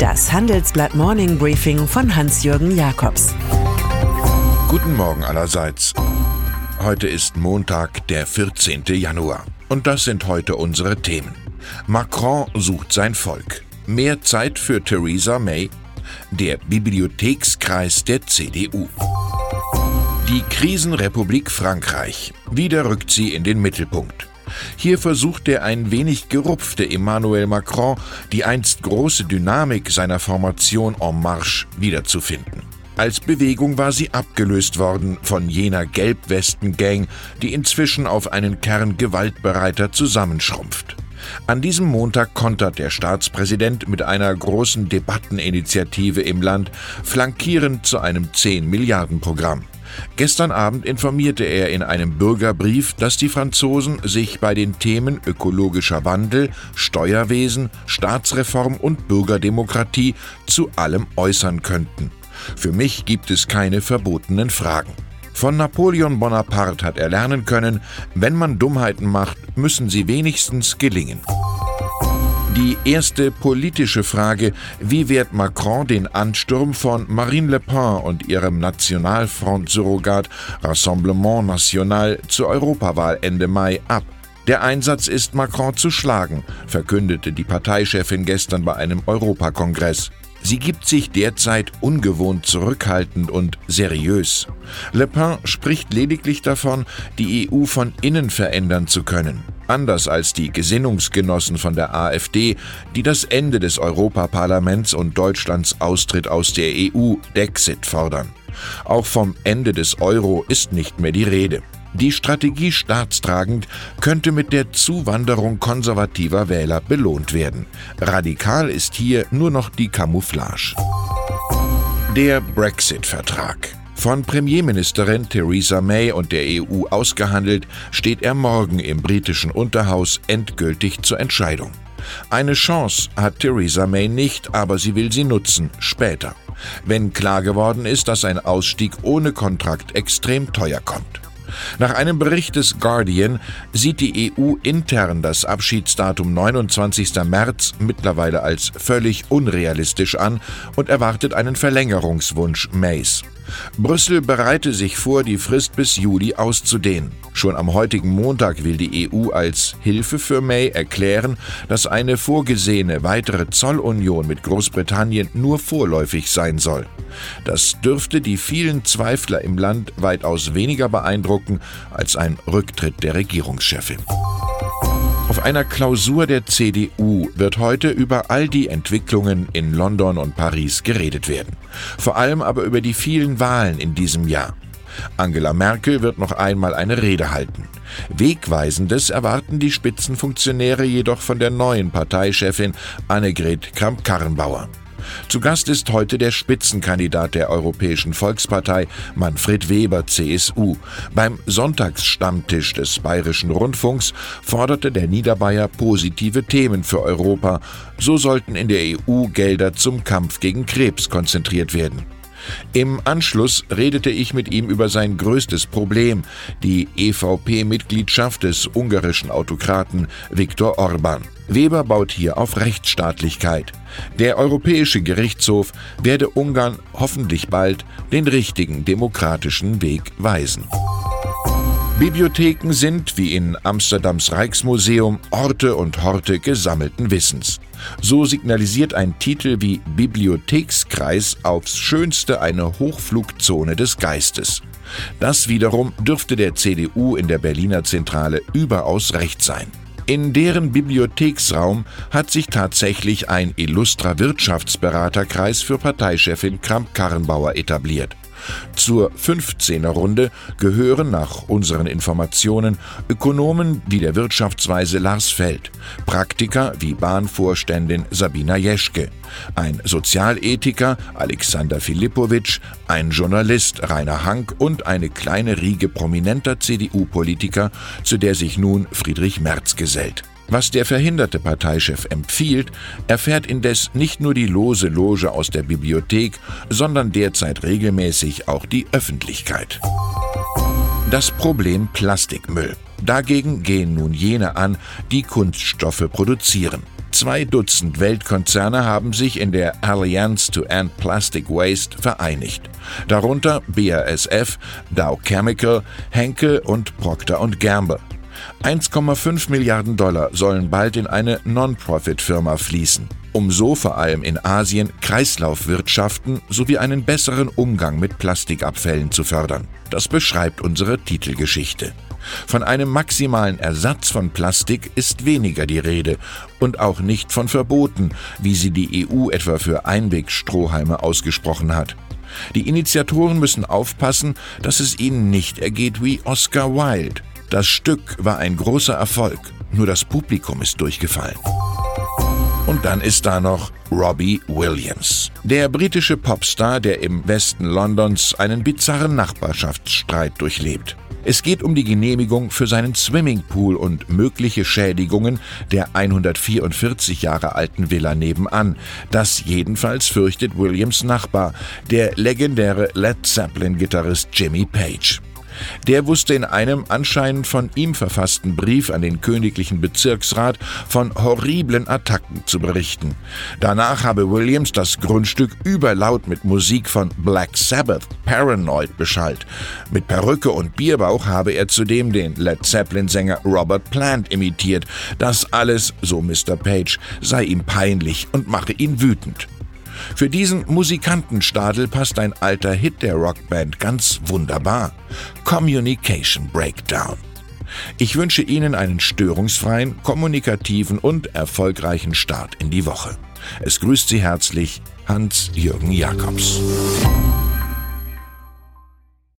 Das Handelsblatt Morning Briefing von Hans-Jürgen Jakobs. Guten Morgen allerseits. Heute ist Montag, der 14. Januar. Und das sind heute unsere Themen. Macron sucht sein Volk. Mehr Zeit für Theresa May. Der Bibliothekskreis der CDU. Die Krisenrepublik Frankreich. Wieder rückt sie in den Mittelpunkt. Hier versucht der ein wenig gerupfte Emmanuel Macron, die einst große Dynamik seiner Formation En Marche wiederzufinden. Als Bewegung war sie abgelöst worden von jener Gelbwesten-Gang, die inzwischen auf einen Kern gewaltbereiter zusammenschrumpft. An diesem Montag kontert der Staatspräsident mit einer großen Debatteninitiative im Land, flankierend zu einem 10-Milliarden-Programm. Gestern Abend informierte er in einem Bürgerbrief, dass die Franzosen sich bei den Themen ökologischer Wandel, Steuerwesen, Staatsreform und Bürgerdemokratie zu allem äußern könnten. Für mich gibt es keine verbotenen Fragen. Von Napoleon Bonaparte hat er lernen können, wenn man Dummheiten macht, müssen sie wenigstens gelingen. Die erste politische Frage, wie wehrt Macron den Ansturm von Marine Le Pen und ihrem Nationalfront-Surrogat Rassemblement National zur Europawahl Ende Mai ab? Der Einsatz ist Macron zu schlagen, verkündete die Parteichefin gestern bei einem Europakongress. Sie gibt sich derzeit ungewohnt zurückhaltend und seriös. Le Pen spricht lediglich davon, die EU von innen verändern zu können. Anders als die Gesinnungsgenossen von der AfD, die das Ende des Europaparlaments und Deutschlands Austritt aus der EU, Dexit, fordern. Auch vom Ende des Euro ist nicht mehr die Rede. Die Strategie staatstragend könnte mit der Zuwanderung konservativer Wähler belohnt werden. Radikal ist hier nur noch die Camouflage. Der Brexit-Vertrag. Von Premierministerin Theresa May und der EU ausgehandelt, steht er morgen im britischen Unterhaus endgültig zur Entscheidung. Eine Chance hat Theresa May nicht, aber sie will sie nutzen, später, wenn klar geworden ist, dass ein Ausstieg ohne Kontrakt extrem teuer kommt. Nach einem Bericht des Guardian sieht die EU intern das Abschiedsdatum 29. März mittlerweile als völlig unrealistisch an und erwartet einen Verlängerungswunsch Mays. Brüssel bereite sich vor, die Frist bis Juli auszudehnen. Schon am heutigen Montag will die EU als Hilfe für May erklären, dass eine vorgesehene weitere Zollunion mit Großbritannien nur vorläufig sein soll. Das dürfte die vielen Zweifler im Land weitaus weniger beeindrucken als ein Rücktritt der Regierungschefin. Auf einer Klausur der CDU wird heute über all die Entwicklungen in London und Paris geredet werden. Vor allem aber über die vielen Wahlen in diesem Jahr. Angela Merkel wird noch einmal eine Rede halten. Wegweisendes erwarten die Spitzenfunktionäre jedoch von der neuen Parteichefin Annegret Kramp-Karrenbauer. Zu Gast ist heute der Spitzenkandidat der Europäischen Volkspartei, Manfred Weber, CSU. Beim Sonntagsstammtisch des Bayerischen Rundfunks forderte der Niederbayer positive Themen für Europa. So sollten in der EU Gelder zum Kampf gegen Krebs konzentriert werden. Im Anschluss redete ich mit ihm über sein größtes Problem, die EVP-Mitgliedschaft des ungarischen Autokraten Viktor Orban. Weber baut hier auf Rechtsstaatlichkeit. Der Europäische Gerichtshof werde Ungarn hoffentlich bald den richtigen demokratischen Weg weisen. Bibliotheken sind, wie in Amsterdams Rijksmuseum, Orte und Horte gesammelten Wissens. So signalisiert ein Titel wie Bibliothekskreis aufs Schönste eine Hochflugzone des Geistes. Das wiederum dürfte der CDU in der Berliner Zentrale überaus recht sein. In deren Bibliotheksraum hat sich tatsächlich ein illustrer Wirtschaftsberaterkreis für Parteichefin Kramp-Karrenbauer etabliert. Zur 15er Runde gehören nach unseren Informationen Ökonomen wie der Wirtschaftsweise Lars Feld, Praktiker wie Bahnvorständin Sabina Jeschke, ein Sozialethiker Alexander Filipowitsch, ein Journalist Rainer Hank und eine kleine Riege prominenter CDU-Politiker, zu der sich nun Friedrich Merz gesellt. Was der verhinderte Parteichef empfiehlt, erfährt indes nicht nur die lose Loge aus der Bibliothek, sondern derzeit regelmäßig auch die Öffentlichkeit. Das Problem Plastikmüll. Dagegen gehen nun jene an, die Kunststoffe produzieren. Zwei Dutzend Weltkonzerne haben sich in der Alliance to End Plastic Waste vereinigt. Darunter BASF, Dow Chemical, Henkel und Procter Gamble. 1,5 Milliarden Dollar sollen bald in eine Non-Profit-Firma fließen, um so vor allem in Asien Kreislaufwirtschaften sowie einen besseren Umgang mit Plastikabfällen zu fördern. Das beschreibt unsere Titelgeschichte. Von einem maximalen Ersatz von Plastik ist weniger die Rede und auch nicht von Verboten, wie sie die EU etwa für Einwegstrohhalme ausgesprochen hat. Die Initiatoren müssen aufpassen, dass es ihnen nicht ergeht wie Oscar Wilde. Das Stück war ein großer Erfolg, nur das Publikum ist durchgefallen. Und dann ist da noch Robbie Williams, der britische Popstar, der im Westen Londons einen bizarren Nachbarschaftsstreit durchlebt. Es geht um die Genehmigung für seinen Swimmingpool und mögliche Schädigungen der 144 Jahre alten Villa nebenan. Das jedenfalls fürchtet Williams Nachbar, der legendäre Led Zeppelin-Gitarrist Jimmy Page. Der wusste in einem anscheinend von ihm verfassten Brief an den königlichen Bezirksrat von horriblen Attacken zu berichten. Danach habe Williams das Grundstück überlaut mit Musik von Black Sabbath, Paranoid, beschallt. Mit Perücke und Bierbauch habe er zudem den Led Zeppelin-Sänger Robert Plant imitiert. Das alles, so Mr. Page, sei ihm peinlich und mache ihn wütend. Für diesen Musikantenstadel passt ein alter Hit der Rockband ganz wunderbar. Communication Breakdown. Ich wünsche Ihnen einen störungsfreien, kommunikativen und erfolgreichen Start in die Woche. Es grüßt Sie herzlich Hans-Jürgen Jakobs.